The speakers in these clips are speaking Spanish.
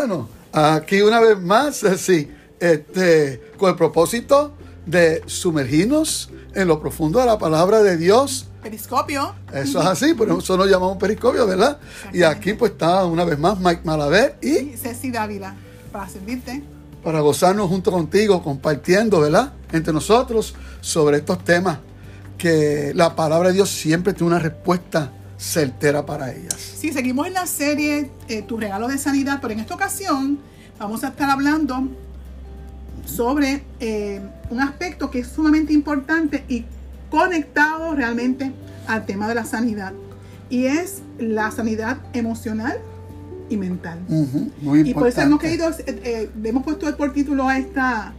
Bueno, aquí una vez más, eh, sí, este, con el propósito de sumergirnos en lo profundo de la palabra de Dios. Periscopio. Eso es así, por eso nos llamamos periscopio, ¿verdad? Y aquí pues está una vez más Mike Malavé y Y Ceci Dávila, para servirte. para gozarnos junto contigo, compartiendo, ¿verdad? Entre nosotros sobre estos temas que la palabra de Dios siempre tiene una respuesta certera para ellas. Sí, seguimos en la serie eh, Tu regalo de sanidad, pero en esta ocasión vamos a estar hablando sobre eh, un aspecto que es sumamente importante y conectado realmente al tema de la sanidad. Y es la sanidad emocional y mental. Ujú, muy Y por eso hemos querido, eh, eh, hemos puesto por título a esta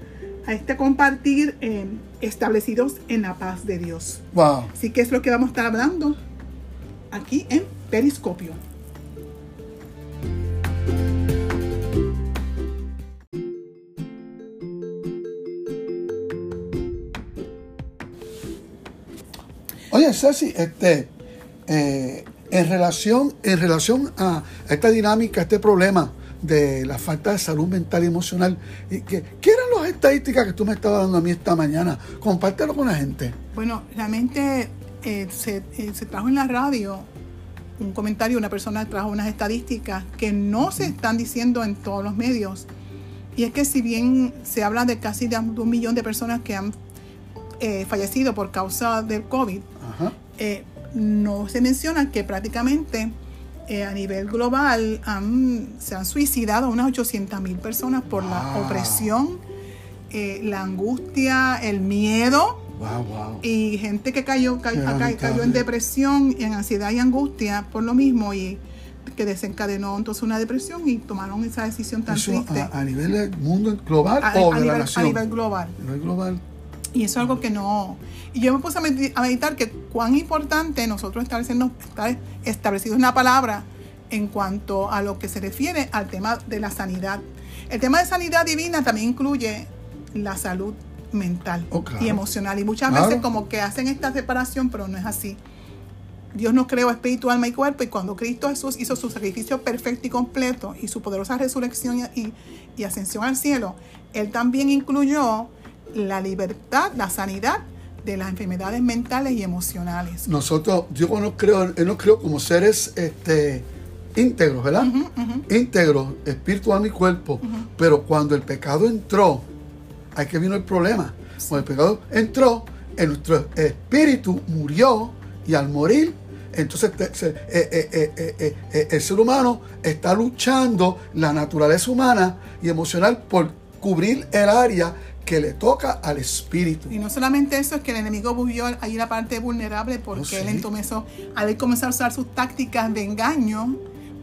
a este compartir eh, establecidos en la paz de Dios. Wow. Así que es lo que vamos a estar hablando aquí en Periscopio. Oye, Ceci, este, eh, en relación, en relación a esta dinámica, a este problema de la falta de salud mental y emocional, y que, ¿qué eran las estadísticas que tú me estabas dando a mí esta mañana? Compártelo con la gente. Bueno, realmente eh, se, eh, se trajo en la radio un comentario, una persona trajo unas estadísticas que no se están diciendo en todos los medios. Y es que si bien se habla de casi de un millón de personas que han eh, fallecido por causa del COVID, Ajá. eh, no se menciona que prácticamente eh, a nivel global han- se han suicidado unas 800 mil personas por la opresión, la angustia, el miedo Wow, wow. y gente que cayó, cayó en depresión, en ansiedad y angustia por lo mismo y que desencadenó entonces una depresión y tomaron esa decisión tan Eso triste a, a nivel del mundo global a, o a de la nivel, a nación. nivel global. A nivel global. Y eso es algo que no... Y yo me puse a medi- a meditar que cuán importante nosotros establecernos, estar establecidos en la palabra en cuanto a lo que se refiere al tema de la sanidad. El tema de sanidad divina también incluye la salud mental Oh, claro. y emocional. Y muchas Claro. veces como que hacen esta separación, pero no es así. Dios nos creó espíritu, alma y cuerpo y cuando Cristo Jesús hizo su sacrificio perfecto y completo y su poderosa resurrección y, y- ascensión al cielo, Él también incluyó la libertad, la sanidad de las enfermedades mentales y emocionales. Nosotros, Dios nos creó, Él nos creó como seres este, íntegros, ¿verdad? Ujú. íntegros, espíritu, alma y cuerpo. Pero cuando el pecado entró, ahí que vino el problema. Cuando el pecado entró, en nuestro espíritu murió y al morir, entonces eh, eh, eh, el ser humano está luchando la naturaleza humana y emocional por cubrir el área que le toca al espíritu. Y no solamente eso, es que el enemigo vivió ahí la parte vulnerable porque Oh, sí. él entonces, al comenzar a usar sus tácticas de engaño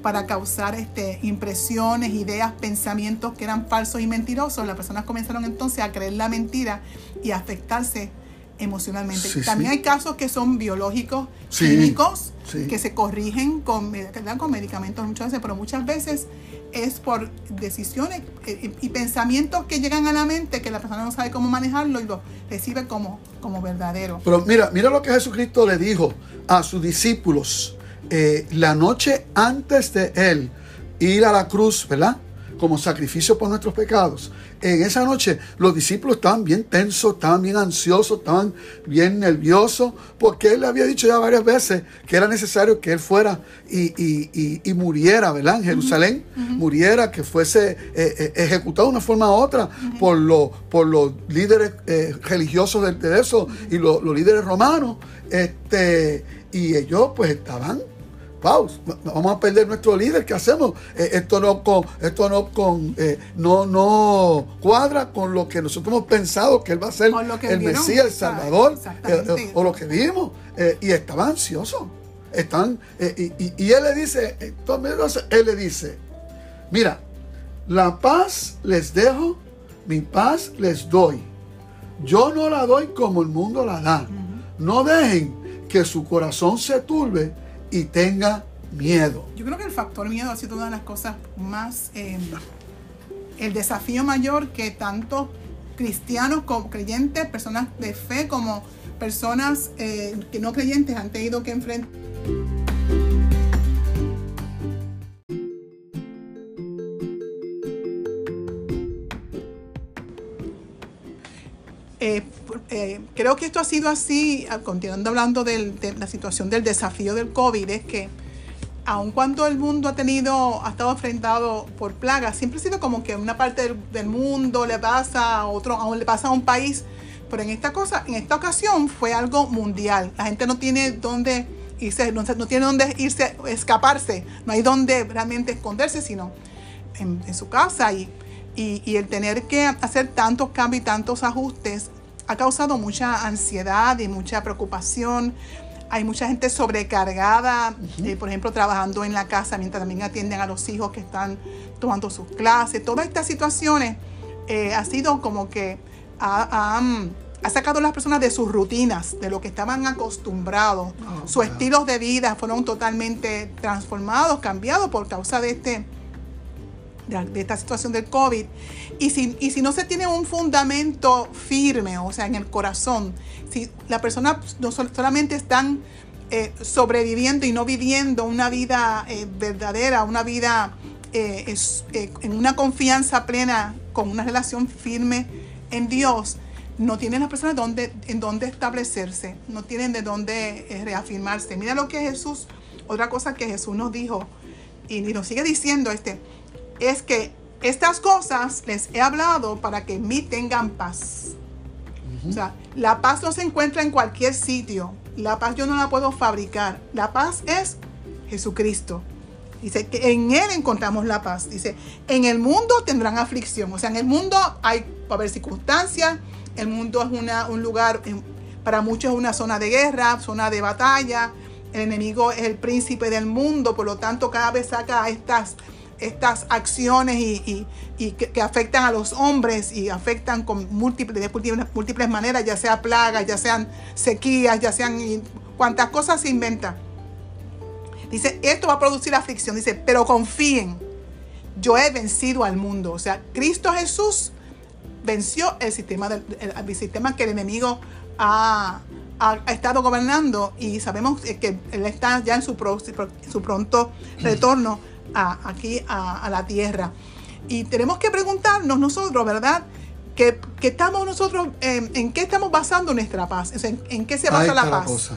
para causar este, impresiones, ideas, pensamientos que eran falsos y mentirosos, las personas comenzaron entonces a creer la mentira y a afectarse emocionalmente. Sí, También sí. hay casos que son biológicos, Sí, químicos, que se corrigen con, con medicamentos muchas veces, pero muchas veces es por decisiones eh, y, y pensamientos que llegan a la mente que la persona no sabe cómo manejarlo y lo recibe como, como verdadero. Pero mira, mira lo que Jesucristo le dijo a sus discípulos eh, la noche antes de él ir a la cruz, ¿verdad? Como sacrificio por nuestros pecados. En esa noche los discípulos estaban bien tensos, estaban bien ansiosos, estaban bien nerviosos, porque él le había dicho ya varias veces que era necesario que él fuera y, y- y- y muriera, ¿verdad? En Jerusalén, muriera, que fuese eh, eh, ejecutado de una forma u otra por, los por los líderes eh, religiosos de, de eso y los, los líderes romanos. Este, y ellos pues estaban wow, vamos a perder nuestro líder, ¿qué hacemos? Eh, esto no con, esto no con, eh, no, no cuadra con lo que nosotros hemos pensado que él va a ser el vieron, Mesías, el Salvador, eh, o lo que vimos, y estaban ansiosos, están, y, y- y él le dice, entonces, él le dice, mira, la paz les dejo, mi paz les doy. Yo no la doy como el mundo la da. No dejen que su corazón se turbe y tenga miedo. Yo creo que el factor miedo ha sido una de las cosas más, eh, el desafío mayor que tanto cristianos como creyentes, personas de fe como personas eh, que no creyentes han tenido que enfrentar. Creo que esto ha sido así, ah, continuando hablando de la situación del desafío del COVID, es que aun cuando el mundo ha tenido, ha estado enfrentado por plagas, siempre ha sido como que una parte del, mundo le pasa a otro, le pasa a un país, pero en esta cosa, en esta ocasión fue algo mundial. La gente no tiene dónde irse, no, tiene dónde irse, escaparse, no hay dónde realmente esconderse, sino en, su casa. Y, y, el tener que hacer tantos cambios y tantos ajustes ha causado mucha ansiedad y mucha preocupación. Hay mucha gente sobrecargada, eh, por ejemplo, trabajando en la casa mientras también atienden a los hijos que están tomando sus clases. Todas estas situaciones eh, ha sido como que ha, sacado a las personas de sus rutinas, de lo que estaban acostumbrados. Oh, sus estilos de vida fueron totalmente transformados, cambiados por causa de este de, esta situación del COVID. Y si, y si no se tiene un fundamento firme, o sea, en el corazón, si la persona no solamente están eh, sobreviviendo y no viviendo una vida eh, verdadera, una vida eh, en una confianza plena, con una relación firme en Dios, no tienen las personas donde, en dónde establecerse, no tienen de dónde reafirmarse. Mira lo que Jesús, otra cosa que Jesús nos dijo y nos sigue diciendo, este, es que estas cosas les he hablado para que en mí tengan paz. O sea, la paz no se encuentra en cualquier sitio. La paz yo no la puedo fabricar. La paz es Jesucristo. Dice que en Él encontramos la paz. Dice, en el mundo tendrán aflicción. O sea, en el mundo hay, a haber circunstancias. El mundo es una, un lugar, para muchos es una zona de guerra, zona de batalla. El enemigo es el príncipe del mundo. Por lo tanto, cada vez saca estas estas acciones y, que, afectan a los hombres y afectan con múltiples, múltiples, maneras, ya sea plagas, ya sean sequías, ya sean cuantas cosas se inventan. Dice, esto va a producir aflicción. Dice, pero confíen, yo he vencido al mundo. O sea, Cristo Jesús venció el sistema, el, sistema que el enemigo ha, estado gobernando y sabemos que él está ya en su, su pronto retorno aquí a, la tierra. Y tenemos que preguntarnos nosotros, ¿verdad? ¿Qué, estamos nosotros, en qué estamos basando nuestra paz? ¿En, qué se basa la paz?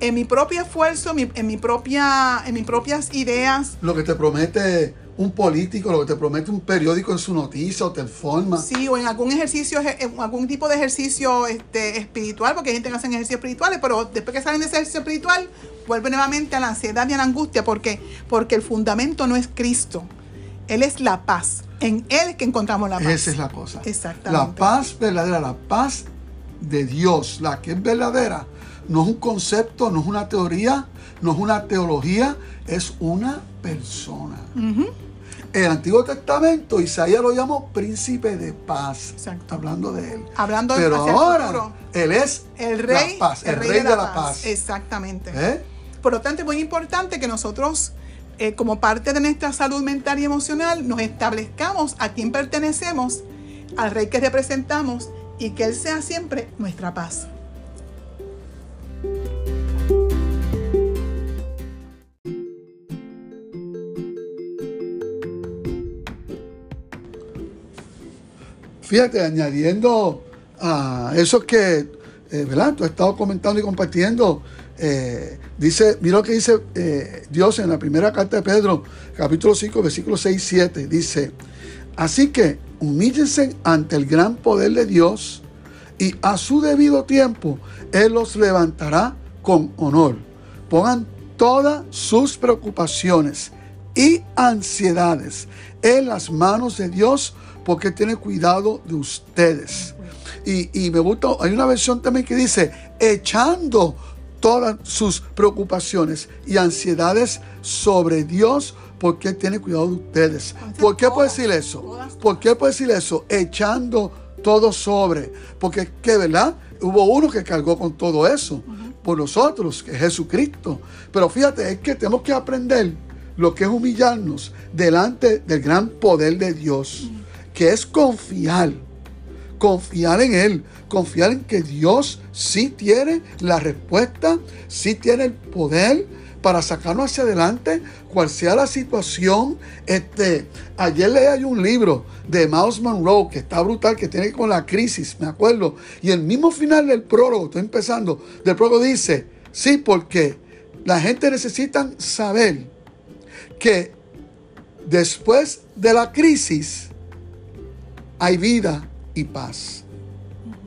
En mi propio esfuerzo, en, mi propia, en mis propias ideas. Lo que te promete un político, lo que te promete un periódico en su noticia o te informa. Sí, o en algún ejercicio, en algún tipo de ejercicio este, espiritual, porque hay gente que hace ejercicios espirituales, pero después que salen de ese ejercicio espiritual, vuelve nuevamente a la ansiedad y a la angustia. ¿Por qué? Porque el fundamento no es Cristo. Él es la paz. En Él es que encontramos la paz. Esa es la cosa. Exactamente. La paz verdadera, la paz de Dios, la que es verdadera, no es un concepto, no es una teoría, no es una teología, es una persona. El Antiguo Testamento, Isaías lo llamó príncipe de paz. Exacto. Hablando de él. Hablando Pero ahora, él es el rey, la paz, el, rey, de, la, paz. Exactamente. ¿Eh? Por lo tanto, es muy importante que nosotros, eh, como parte de nuestra salud mental y emocional, nos establezcamos a quién pertenecemos, al rey que representamos y que Él sea siempre nuestra paz. Fíjate, añadiendo a eso que, eh, ¿verdad? Tú has estado comentando y compartiendo. Eh, dice, mira lo que dice eh, Dios en la primera carta de Pedro, capítulo 5, versículo 6 y 7. Dice, así que humíllense ante el gran poder de Dios y a su debido tiempo Él los levantará con honor. Pongan todas sus preocupaciones y ansiedades en las manos de Dios porque tiene cuidado de ustedes. Y, me gusta, hay una versión también que dice, echando todas sus preocupaciones y ansiedades sobre Dios porque Él tiene cuidado de ustedes. ¿Por qué puede decir eso? ¿Por qué puede decir eso? Echando todo sobre. Porque que, ¿verdad? Hubo uno que cargó con todo eso por nosotros, que es Jesucristo. Pero fíjate, es que tenemos que aprender lo que es humillarnos delante del gran poder de Dios que es confiar, confiar en Él, confiar en que Dios sí tiene la respuesta, sí tiene el poder para sacarnos hacia adelante, cual sea la situación. Este, ayer leí un libro de Miles Monroe que está brutal, que tiene con la crisis, me acuerdo. Y el mismo final del prólogo, estoy empezando, del prólogo dice, sí, porque la gente necesita saber que después de la crisis hay vida y paz.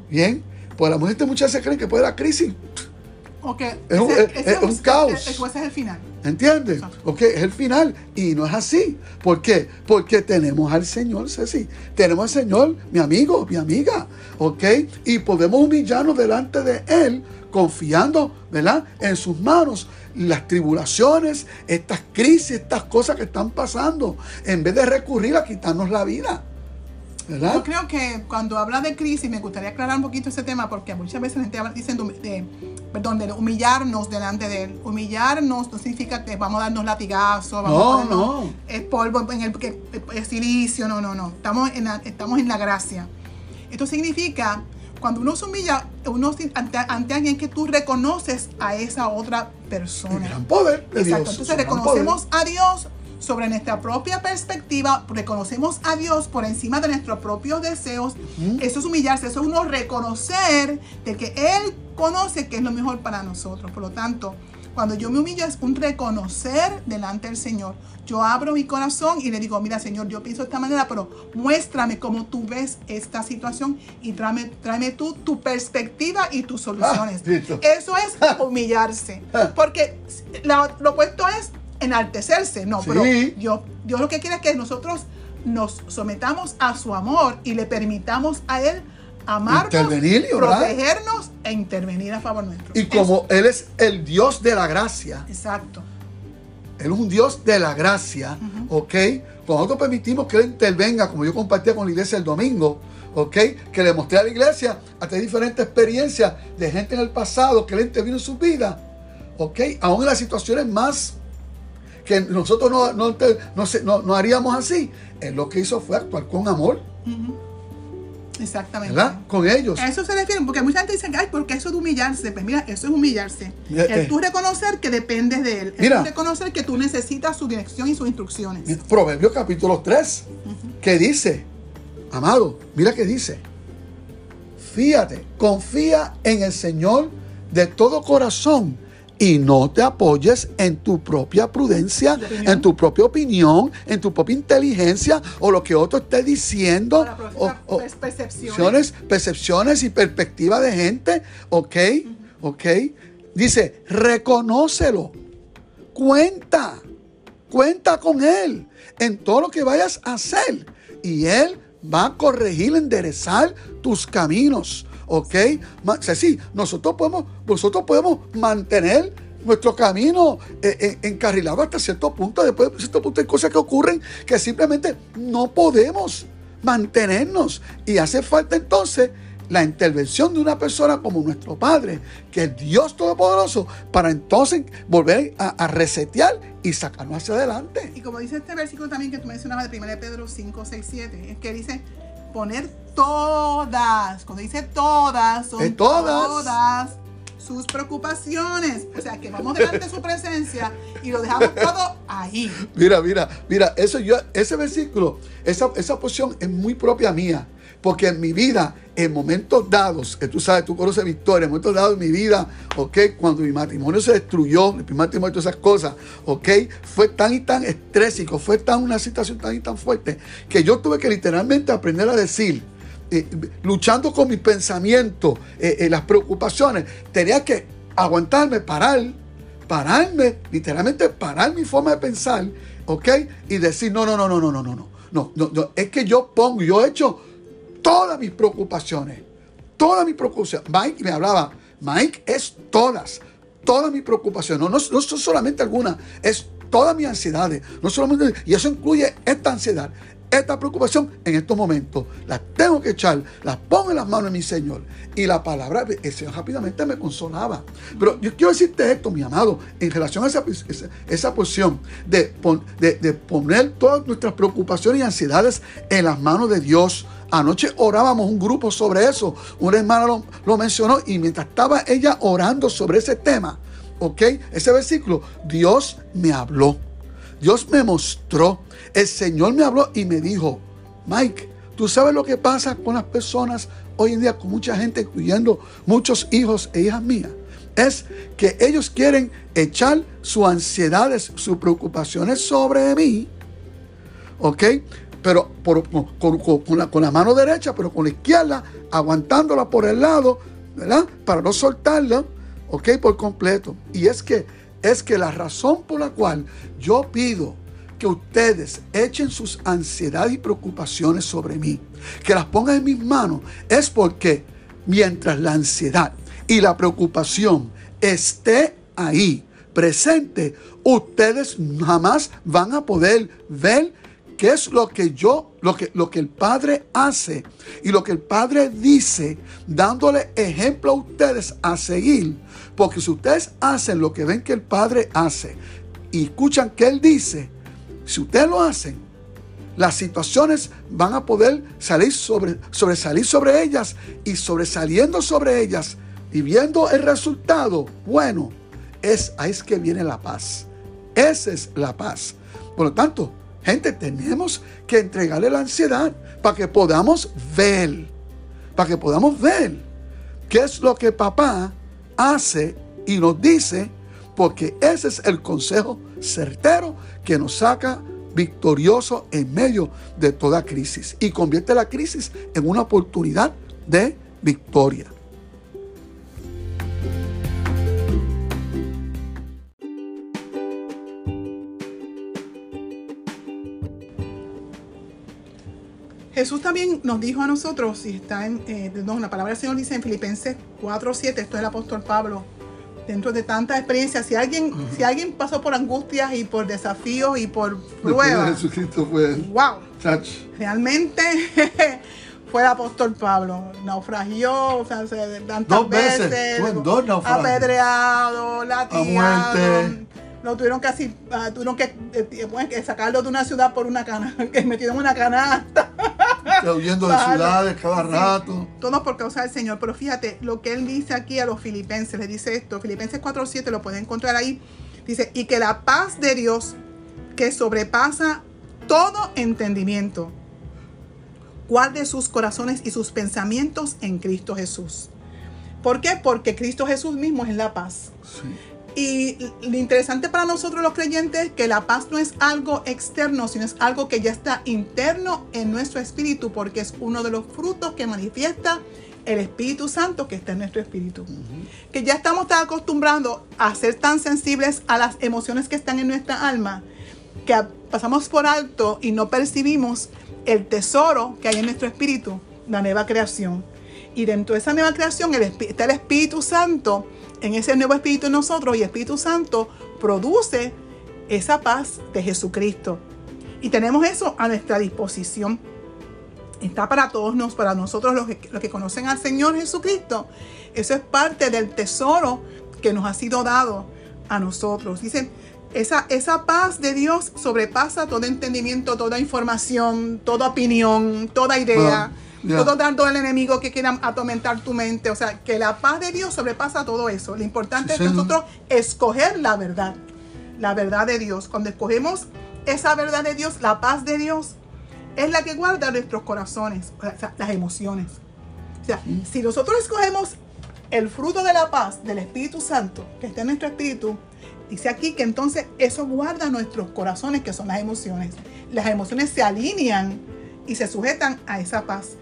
Bien, pues la gente muchas veces creen que puede la crisis es, un, caos. ese es el final. ¿Entiendes? Ok, es el final. Y no es así. ¿Por qué? Porque tenemos al Señor, Ceci. Tenemos al Señor, mi amigo, mi amiga. ¿Ok? Y podemos humillarnos delante de Él, confiando, ¿verdad? En sus manos. Las tribulaciones, estas crisis, estas cosas que están pasando, en vez de recurrir a quitarnos la vida. Yo creo que cuando habla de crisis, me gustaría aclarar un poquito ese tema, porque muchas veces la gente habla, dicen de, perdón, de humillarnos delante de él. Humillarnos no significa que vamos a darnos latigazos, vamos no, no. el polvo en el, el, silicio, no, no, no. Estamos en la, estamos en la gracia. Esto significa, cuando uno se humilla uno, ante, ante alguien que tú reconoces a esa otra persona. El gran poder de Exacto. Entonces reconocemos a Dios sobre nuestra propia perspectiva, reconocemos a Dios por encima de nuestros propios deseos. Eso es humillarse, eso es uno reconocer de que Él conoce que es lo mejor para nosotros. Por lo tanto, cuando yo me humillo es un reconocer delante del Señor. Yo abro mi corazón y le digo, mira Señor, yo pienso de esta manera, pero muéstrame cómo tú ves esta situación y tráeme, tráeme tú tu perspectiva y tus soluciones. Ah, eso es humillarse. Porque lo opuesto es enaltecerse, no, pero yo, Dios lo que quiere es que nosotros nos sometamos a su amor y le permitamos a Él amarnos, protegernos e intervenir a favor nuestro. Y como Él es el Dios de la gracia. Exacto. Él es un Dios de la gracia, ¿ok? Cuando nosotros permitimos que Él intervenga, como yo compartía con la iglesia el domingo, ¿ok? Que le mostré a la iglesia hasta diferentes experiencias de gente en el pasado que Él intervino en su vida, ¿ok? Aún en las situaciones más que nosotros no, no, no, haríamos así. Él lo que hizo fue actuar con amor. Exactamente. ¿Verdad? Con ellos. A eso se refiere, porque mucha gente dice, ay, porque eso es humillarse. Pues mira, eso es humillarse. Es eh, tú reconocer que dependes de él. Es tú reconocer que tú necesitas su dirección y sus instrucciones. Proverbios capítulo 3, que dice, amado, mira que dice, fíjate, confía en el Señor de todo corazón y no te apoyes en tu propia prudencia, en tu propia opinión, en tu propia inteligencia o lo que otro esté diciendo. O, percepciones. percepciones y perspectiva de gente. ¿Ok? ¿Ok? Dice, reconócelo. Cuenta. Cuenta con Él en todo lo que vayas a hacer. Y Él va a corregir, enderezar tus caminos. ¿Ok? Sí, nosotros podemos, nosotros podemos mantener nuestro camino eh, eh, encarrilado hasta cierto punto. Después de cierto punto hay cosas que ocurren que simplemente no podemos mantenernos. Y hace falta entonces la intervención de una persona como nuestro Padre, que es Dios Todopoderoso, para entonces volver a, resetear y sacarnos hacia adelante. Y como dice este versículo también que tú mencionabas de 1 Pedro 5, 6, 7, es que dice poner todas, cuando dice todas, son todas. sus preocupaciones. O sea, que vamos delante de su presencia y lo dejamos todo ahí. Mira, mira, mira, eso yo, ese versículo, esa, esa posición es muy propia mía. Porque en mi vida, en momentos dados, que tú sabes, tú conoces mi historia, en momentos dados en mi vida, ok, cuando mi matrimonio se destruyó, mi primer matrimonio, todas esas cosas, ok, fue tan y tan estrésico, fue tan una situación tan y tan fuerte, que yo tuve que literalmente aprender a decir, eh, luchando con mis pensamientos, eh, eh, las preocupaciones, tenía que aguantarme, parar, pararme, literalmente parar mi forma de pensar, ok, y decir, no, no, no, no, no, no, no, no, no, no, es que yo pongo, yo he hecho todas mis preocupaciones. Todas mis preocupaciones. Mike me hablaba. Mike es todas. Todas mis preocupaciones. No, no, no son solamente algunas. Es todas mis ansiedades. No solamente. Y eso incluye esta ansiedad esta preocupación en estos momentos. Las tengo que echar, las pongo en las manos de mi Señor. Y la palabra, el Señor rápidamente me consolaba. Pero yo quiero decirte esto, mi amado, en relación a esa, esa, posición de, de, poner todas nuestras preocupaciones y ansiedades en las manos de Dios. Anoche orábamos un grupo sobre eso. Una hermana lo, lo mencionó y mientras estaba ella orando sobre ese tema, ¿ok? Ese versículo, Dios me habló. Dios me mostró. El Señor me habló y me dijo, Mike, ¿tú sabes lo que pasa con las personas hoy en día, con mucha gente, incluyendo muchos hijos e hijas mías? Es que ellos quieren echar sus ansiedades, sus preocupaciones sobre mí, ¿ok? Pero con, la, con la mano derecha, pero con la izquierda, aguantándola por el lado, ¿verdad? Para no soltarla, ¿ok? Por completo. Y es que, es que la razón por la cual yo pido que ustedes echen sus ansiedades y preocupaciones sobre mí, que las pongan en mis manos, es porque mientras la ansiedad y la preocupación esté ahí, presente, ustedes jamás van a poder ver qué es lo que yo, lo que, lo que el Padre hace y lo que el Padre dice, dándole ejemplo a ustedes a seguir. Porque si ustedes hacen lo que ven que el Padre hace y escuchan que Él dice, si ustedes lo hacen, las situaciones van a poder salir sobre, sobresalir sobre ellas y sobresaliendo sobre ellas y viendo el resultado, bueno, es ahí es que viene la paz. Esa es la paz. Por lo tanto, gente, tenemos que entregarle la ansiedad para que podamos ver, para que podamos ver qué es lo que papá hace y nos dice, porque ese es el consejo certero que nos saca victorioso en medio de toda crisis y convierte la crisis en una oportunidad de victoria. Jesús también nos dijo a nosotros, y está en, eh, la palabra del Señor dice en Filipenses 4.7, esto es el apóstol Pablo, dentro de tantas experiencias, si alguien, si alguien pasó por angustias y por desafíos y por pruebas, Jesucristo fue wow, realmente fue el apóstol Pablo, naufragió, o sea, tantas veces, apedreado, latigado, lo tuvieron casi, uh, tuvieron que, eh, que, sacarlo de una ciudad por una cana, que metido en una canasta. huyendo de ciudades cada rato. Todo por causa del Señor. Pero fíjate, lo que él dice aquí a los filipenses, le dice esto, Filipenses 4.7, lo pueden encontrar ahí. Dice, y que la paz de Dios, que sobrepasa todo entendimiento, guarde sus corazones y sus pensamientos en Cristo Jesús. ¿Por qué? Porque Cristo Jesús mismo es la paz. Sí. Y lo interesante para nosotros los creyentes es que la paz no es algo externo, sino es algo que ya está interno en nuestro espíritu, porque es uno de los frutos que manifiesta el Espíritu Santo que está en nuestro espíritu. Que ya estamos tan acostumbrados a ser tan sensibles a las emociones que están en nuestra alma, que pasamos por alto y no percibimos el tesoro que hay en nuestro espíritu, la nueva creación. Y dentro de esa nueva creación está el Espíritu Santo en ese nuevo espíritu en nosotros y Espíritu Santo produce esa paz de Jesucristo. Y tenemos eso a nuestra disposición. Está para todos nos, para nosotros los que, los que conocen al Señor Jesucristo. Eso es parte del tesoro que nos ha sido dado a nosotros. Dice, esa, esa paz de Dios sobrepasa todo entendimiento, toda información, toda opinión, toda idea. Todo tanto el enemigo que quiera atormentar tu mente. O sea, que la paz de Dios sobrepasa todo eso. Lo importante es nosotros escoger la verdad. La verdad de Dios. Cuando escogemos esa verdad de Dios, la paz de Dios, es la que guarda nuestros corazones, o sea, las emociones. O sea, si nosotros escogemos el fruto de la paz del Espíritu Santo que está en nuestro espíritu, dice aquí que entonces eso guarda nuestros corazones, que son las emociones. Las emociones se alinean y se sujetan a esa paz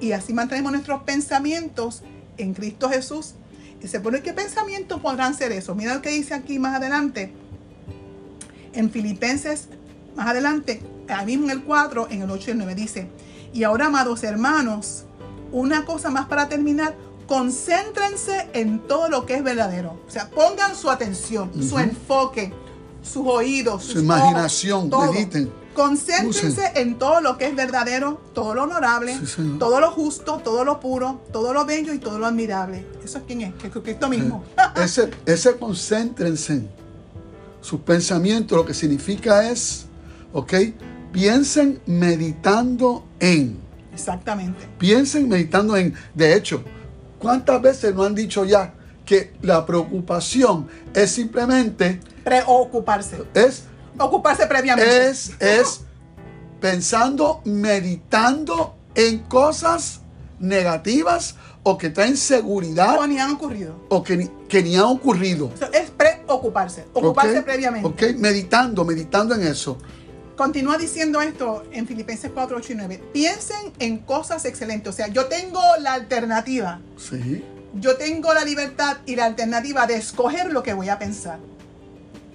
y así mantenemos nuestros pensamientos en Cristo Jesús. Y se pone, ¿qué pensamientos podrán ser esos? Mira lo que dice aquí más adelante, en Filipenses, más adelante, ahí mismo en el 4, en el 8 y el 9, dice, y ahora, amados hermanos, una cosa más para terminar, concéntrense en todo lo que es verdadero. O sea, pongan su atención, su enfoque, sus oídos, su imaginación, mediten Concéntrense en todo lo que es verdadero, todo lo honorable, todo lo justo, todo lo puro, todo lo bello y todo lo admirable. ¿Eso es quién es? Jesucristo mismo. ese, ese concéntrense. Sus pensamientos lo que significa es, ¿ok? Piensen meditando en. Exactamente. Piensen meditando en. De hecho, ¿cuántas veces no han dicho ya que la preocupación es simplemente, Preocuparse. es, Ocuparse previamente. es, es pensando, meditando en cosas negativas o que traen seguridad O ni han ocurrido. o que ni, que ni han ocurrido. Es preocuparse. Ocuparse previamente. ¿Ok? Meditando, meditando en eso. Continúa diciendo esto en Filipenses 4, 8 y 9. Piensen en cosas excelentes. O sea, yo tengo la alternativa. Sí. Yo tengo la libertad y la alternativa de escoger lo que voy a pensar.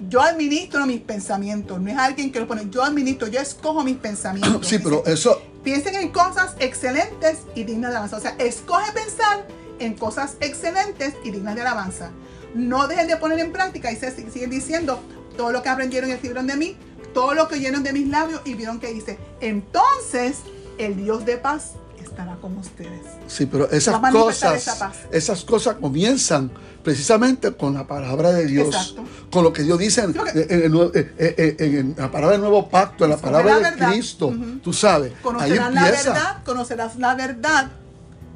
Yo administro mis pensamientos. No es alguien que lo pone. Yo administro, yo escojo mis pensamientos. Sí, pero eso, Piensen en cosas excelentes y dignas de alabanza. O sea, escoge pensar en cosas excelentes y dignas de alabanza. No dejen de poner en práctica y se siguen diciendo todo lo que aprendieron y escribieron de mí, todo lo que oyeron de mis labios y vieron que hice. Entonces, el Dios de paz estará con ustedes. sí, pero esas cosas, esa esas cosas comienzan precisamente con la palabra de Dios, Exacto. con lo que Dios dice en, que- la palabra del nuevo pacto, en la palabra la de. Cristo, tú sabes, ahí Conocerás la empieza. verdad, conocerás la verdad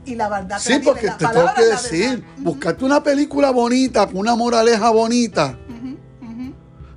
y la verdad Sí, la porque La te tengo que la decir. Ujú, buscarte una película bonita, con una moraleja bonita.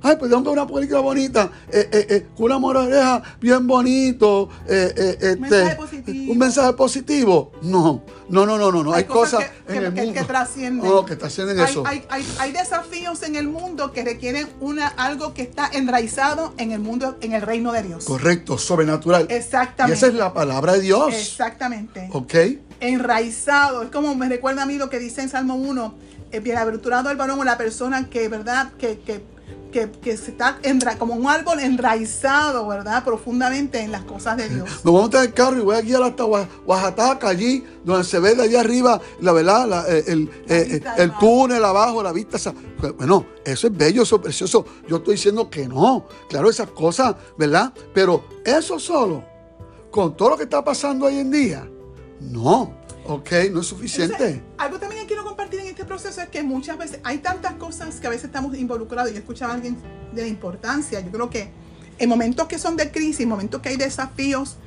Ay, pues tengo una película bonita, eh, eh, eh, con una moraleja bien bonito, eh, eh, este, mensaje positivo. un mensaje positivo. No, no, no, no, no, no. Hay, cosas, que, en que- el que- mundo. que trascienden. No, que trascienden hay, eso. Hay, hay- hay desafíos en el mundo que requieren una, algo que está enraizado en el mundo, en el reino de Dios. Correcto, sobrenatural. Y Exactamente. esa es la palabra de Dios. Exactamente. ¿Ok? Enraizado. Es como me recuerda a mí lo que dice en Salmo 1. eh, bienaventurado el varón o la persona que, ¿verdad? Que, que, que, que se está enra- como un árbol enraizado, ¿verdad? Profundamente en las cosas de Dios. Me voy a montar el carro y voy a guiar hasta Oa- Oaxaca, allí, donde se ve de allá arriba, la verdad, la- eh, el, La eh, el túnel abajo, la vista. esa- Bueno, eso es bello, eso es precioso. Yo estoy diciendo que no. Claro, esas cosas, ¿verdad? Pero eso solo, con todo lo que está pasando hoy en día, no. ¿Ok? No es suficiente. Entonces, algo también que quiero compartir en este proceso es que muchas veces hay tantas cosas que a veces estamos involucrados. Yo escuchaba a alguien de la importancia. Yo creo que en momentos que son de crisis, en momentos que hay desafíos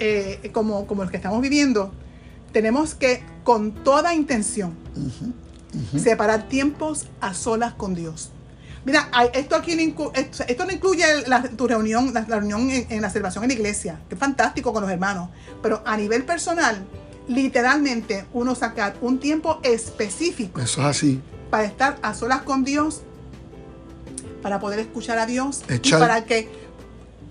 eh, como, como los que estamos viviendo, tenemos que con toda intención separar tiempos a solas con Dios. Mira, esto aquí no, inclu- esto, esto no incluye la- tu reunión, la, la reunión en, en la celebración en la iglesia, que es fantástico con los hermanos, pero a nivel personal, literalmente uno sacar un tiempo específico Eso es así. para estar a solas con Dios, para poder escuchar a Dios Echar y para que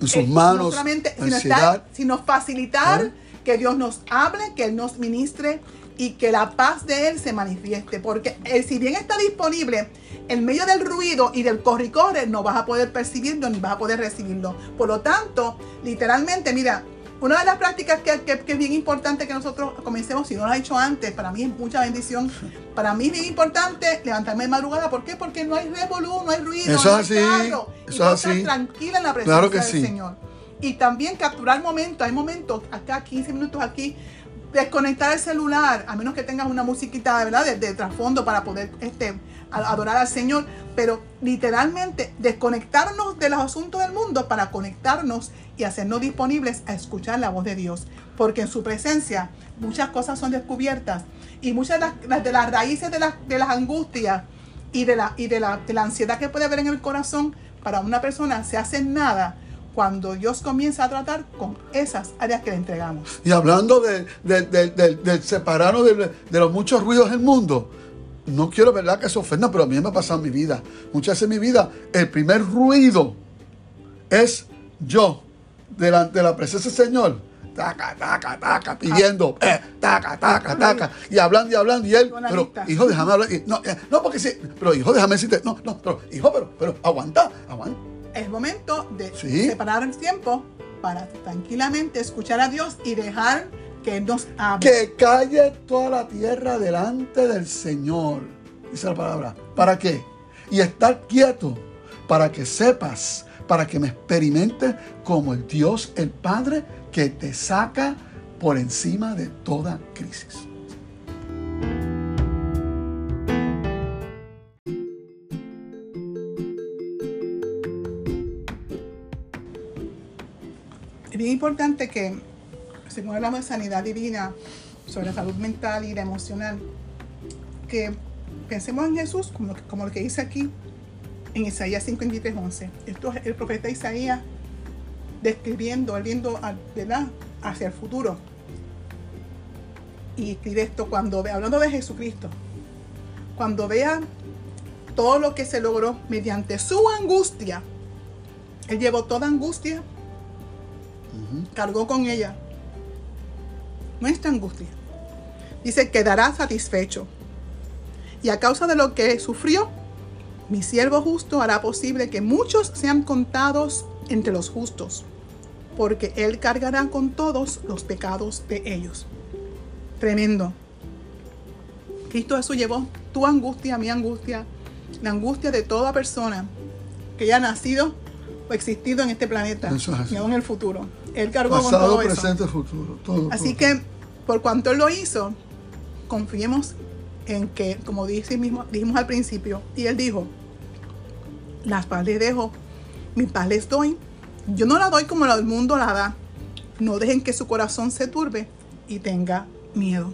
En sus eh, no manos, solamente, sino, ansiedad. estar- sino facilitar ¿Eh? que Dios nos hable, que Él nos ministre y que la paz de Él se manifieste. Porque Él, si bien está disponible en medio del ruido y del corre y corre, no vas a poder percibirlo ni vas a poder recibirlo. Por lo tanto, literalmente, mira, una de las prácticas que, que- que es bien importante que nosotros comencemos, si no lo has hecho antes, para mí es mucha bendición. Para mí es bien importante levantarme de madrugada. ¿Por qué? Porque no hay revolú, no hay ruido, Eso no hay así, carro. Y eso estar así. tranquila en la presencia Claro que del sí. Señor. Y también capturar momentos, hay momentos, acá 15 minutos aquí, desconectar el celular, a menos que tengas una musiquita ¿verdad? De, trasfondo para poder este, adorar al Señor, pero literalmente desconectarnos de los asuntos del mundo para conectarnos y hacernos disponibles a escuchar la voz de Dios, porque en su presencia muchas cosas son descubiertas y muchas de las- de las raíces de las, de las angustias y, de la, y de, la, de la ansiedad que puede haber en el corazón para una persona se hacen nada cuando Dios comienza a tratar con esas áreas que le entregamos. Y hablando de, de- de- de- del separarnos de, los muchos ruidos del mundo, no quiero, ¿verdad?, que se ofenda, pero a mí me ha pasado en mi vida. Muchas veces en mi vida, el primer ruido es yo, delante de la presencia del Señor, taca, taca, taca, pidiendo, eh, taca, taca, taca, y hablando y hablando, y él, pero hijo, déjame hablar, y, no, eh, no, porque sí, pero hijo, déjame decirte, no, no, pero hijo, pero, pero aguanta, aguanta. Es momento de Sí. separar el tiempo para tranquilamente escuchar a Dios y dejar que Él nos hable. Que calle toda la tierra delante del Señor. Dice la palabra. ¿Para qué? Y estar quieto para que sepas, para que me experimentes como el Dios, el Padre, que te saca por encima de toda crisis. Importante que, según hablamos de sanidad divina, sobre la salud mental y la emocional, que pensemos en Jesús como, como lo que dice aquí en Isaías 53, 11. Esto es el profeta Isaías describiendo, él viendo ¿verdad? hacia el futuro. Y escribe esto cuando ve, hablando de Jesucristo, cuando vea todo lo que se logró mediante su angustia, él llevó toda angustia, cargó con ella nuestra angustia. Dice, quedará satisfecho. Y a causa de lo que sufrió, mi siervo justo hará posible que muchos sean contados entre los justos, porque él cargará con todos los pecados de ellos. Tremendo. Cristo Jesús llevó tu angustia, mi angustia, la angustia de toda persona que haya nacido existido en este planeta y aún en el futuro. Él cargó con todo presente, futuro. Todo, así que, por cuanto Él lo hizo, confiemos en que, como dijimos, dijimos al principio, y Él dijo, las paz les dejo, mi paz les doy. Yo no la doy como el mundo la da. No dejen que su corazón se turbe y tenga miedo.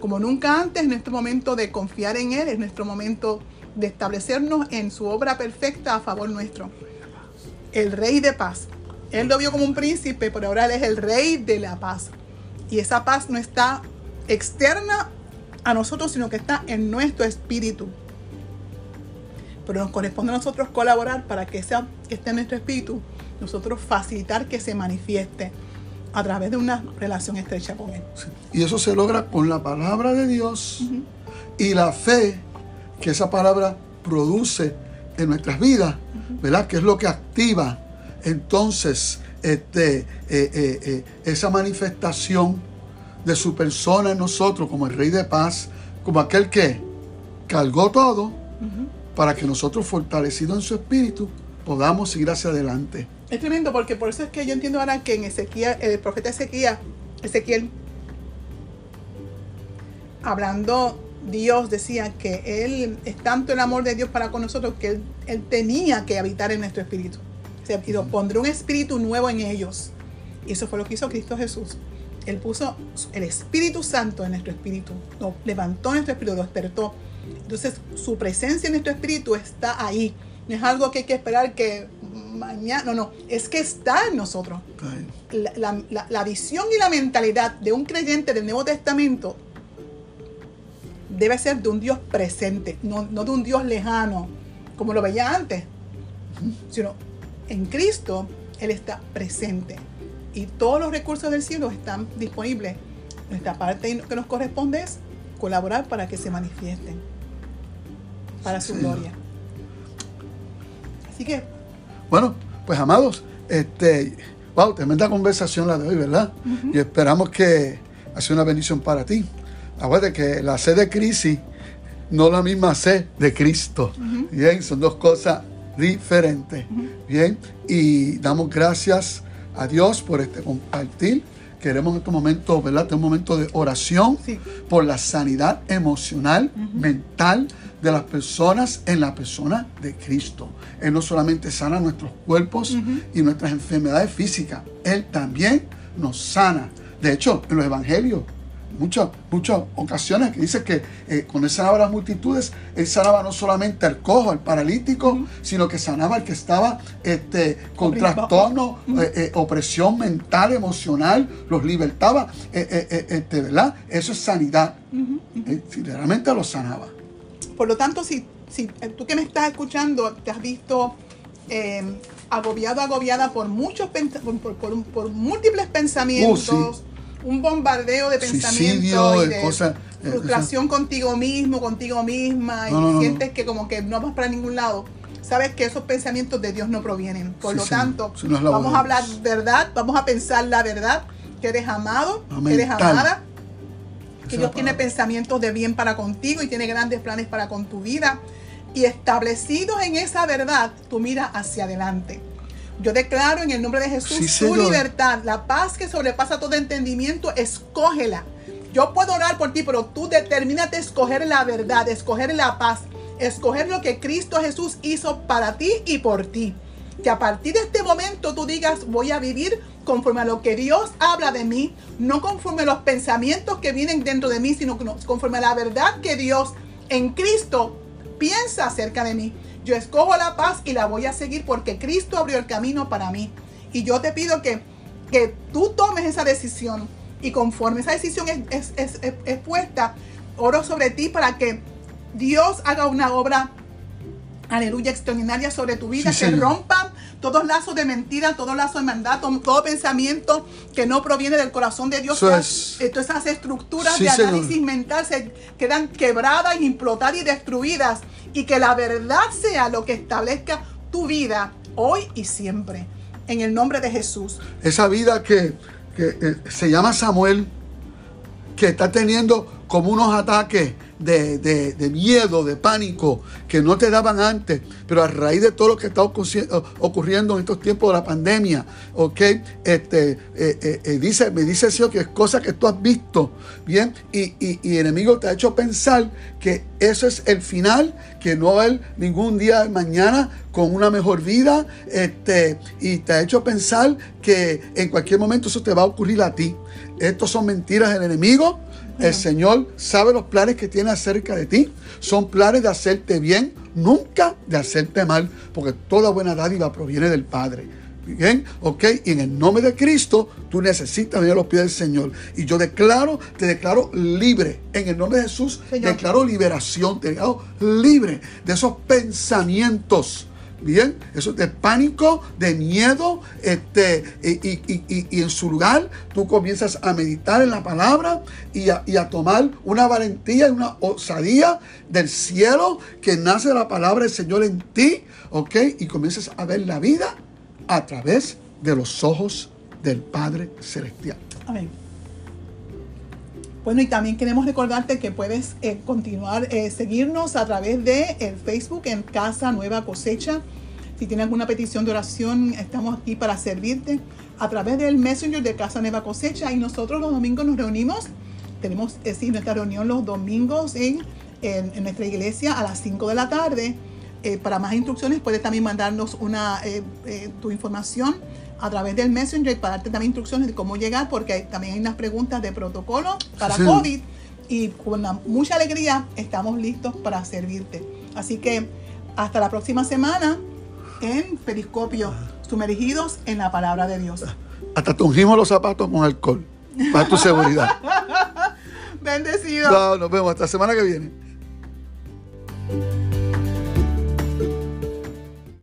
Como nunca antes, en este momento de confiar en Él, es nuestro momento de establecernos en su obra perfecta a favor nuestro. El Rey de paz. Él lo vio como un príncipe, pero ahora Él es el Rey de la paz. Y esa paz no está externa a nosotros, sino que está en nuestro espíritu. Pero nos corresponde a nosotros colaborar para que, sea, que esté en nuestro espíritu, nosotros facilitar que se manifieste a través de una relación estrecha con Él. Y eso se logra con la palabra de Dios y la fe que esa palabra produce en nuestras vidas, ¿verdad? Que es lo que activa entonces este, eh, eh, eh, esa manifestación de su persona en nosotros como el Rey de Paz, como aquel que cargó todo para que nosotros, fortalecidos en su espíritu, podamos ir hacia adelante. Es tremendo porque por eso es que yo entiendo ahora que en Ezequiel, el profeta Ezequiel, Ezequiel, hablando Dios decía que Él es tanto el amor de Dios para con nosotros que Él, tenía que habitar en nuestro espíritu. O sea, y pondré un espíritu nuevo en ellos. Y eso fue lo que hizo Cristo Jesús. Él puso el Espíritu Santo en nuestro espíritu, lo levantó nuestro espíritu, lo despertó. Entonces, su presencia en nuestro espíritu está ahí. No es algo que hay que esperar que mañana, no, no, es que está en nosotros. La, visión y la mentalidad de un creyente del Nuevo Testamento debe ser de un Dios presente, no, no de un Dios lejano, como lo veía antes, sino en Cristo Él está presente y todos los recursos del cielo están disponibles. Nuestra parte que nos corresponde es colaborar para que se manifiesten para su gloria. Así que. Bueno, pues amados, este, wow, tremenda conversación la de hoy, ¿verdad? Y esperamos que sea una bendición para ti. Acuérdate que la sed de crisis no la misma sed de Cristo. Bien, son dos cosas diferentes. Bien, y damos gracias a Dios por este compartir. Queremos en este momento, ¿verdad? Este un momento de oración por la sanidad emocional, mental de las personas en la persona de Cristo. Él no solamente sana nuestros cuerpos y nuestras enfermedades físicas, Él también nos sana. De hecho, en los evangelios muchas, muchas ocasiones que dice que eh, cuando él sanaba a las multitudes, él sanaba no solamente al cojo, al paralítico, sino que sanaba al que estaba este, con trastorno, eh, eh, opresión mental, emocional, los libertaba, este, ¿verdad? Eso es sanidad. realmente lo sanaba. Por lo tanto, si, si tú que me estás escuchando te has visto agobiado, agobiada por muchos por, múltiples pensamientos. Uh, un bombardeo de pensamientos y de, eh, frustración contigo mismo, contigo misma, y sientes que como que no vas para ningún lado. Sabes que esos pensamientos de Dios no provienen. Por lo tanto, vamos a hablar verdad, vamos a pensar la verdad, que eres amado, que eres amada, que Dios tiene pensamientos de bien para contigo y tiene grandes planes para con tu vida. Y establecidos en esa verdad, tú miras hacia adelante. Yo declaro en el nombre de Jesús tu libertad, la paz que sobrepasa todo entendimiento, escógela. Yo puedo orar por ti, pero tú determínate escoger la verdad, escoger la paz, escoger lo que Cristo Jesús hizo para ti y por ti. Que a partir de este momento tú digas, voy a vivir conforme a lo que Dios habla de mí, no conforme a los pensamientos que vienen dentro de mí, sino conforme a la verdad que Dios en Cristo piensa acerca de mí. Yo escojo la paz y la voy a seguir porque Cristo abrió el camino para mí. Y yo te pido que, que tú tomes esa decisión y conforme esa decisión es, es puesta, oro sobre ti para que Dios haga una obra aleluya, extraordinaria sobre tu vida, que rompan todos lazos de mentira, todos lazos de mandato, todo pensamiento que no proviene del corazón de Dios. Todas esas estructuras de análisis mental se quedan quebradas, implotadas y destruidas. Y que la verdad sea lo que establezca tu vida hoy y siempre. En el nombre de Jesús. Esa vida que, que eh, se llama Samuel, que está teniendo como unos ataques de, miedo, de pánico que no te daban antes, pero a raíz de todo lo que está ocurriendo en estos tiempos de la pandemia, ok, este, eh, eh, eh, dice, me dice el Señor que es cosa que tú has visto, bien, y, y, el enemigo te ha hecho pensar que eso es el final, que no va a haber ningún día de mañana con una mejor vida, este, y te ha hecho pensar que en cualquier momento eso te va a ocurrir a ti. Estos son mentiras del enemigo. El Señor sabe los planes que tiene acerca de ti. Son planes de hacerte bien, nunca de hacerte mal, porque toda buena dádiva proviene del Padre. Bien, ok, y en el nombre de Cristo tú necesitas venir a los pies del Señor. Y yo declaro, te declaro libre. En el nombre de Jesús, declaro liberación, te declaro libre de esos pensamientos Bien, eso es de pánico, de miedo, este, y, en su lugar tú comienzas a meditar en la palabra y a, tomar una valentía y una osadía del cielo que nace de la palabra del Señor en ti, ¿ok? Y comienzas a ver la vida a través de los ojos del Padre Celestial. Amén. Bueno, y también queremos recordarte que puedes eh, continuar, eh, seguirnos a través de el Facebook en Casa Nueva Cosecha. Si tienes alguna petición de oración, estamos aquí para servirte a través del Messenger de Casa Nueva Cosecha. Y nosotros los domingos nos reunimos. Tenemos es decir, nuestra reunión los domingos en, en, nuestra iglesia a las 5 de la tarde. Eh, para más instrucciones puedes también mandarnos una, tu información a través del Messenger para darte también instrucciones de cómo llegar, porque también hay unas preguntas de protocolo para COVID y con mucha alegría estamos listos para servirte. Así que hasta la próxima semana en Periscopio, sumergidos en la palabra de Dios. Hasta tungimos los zapatos con alcohol, para tu seguridad. Bendecido. nos vemos hasta la semana que viene.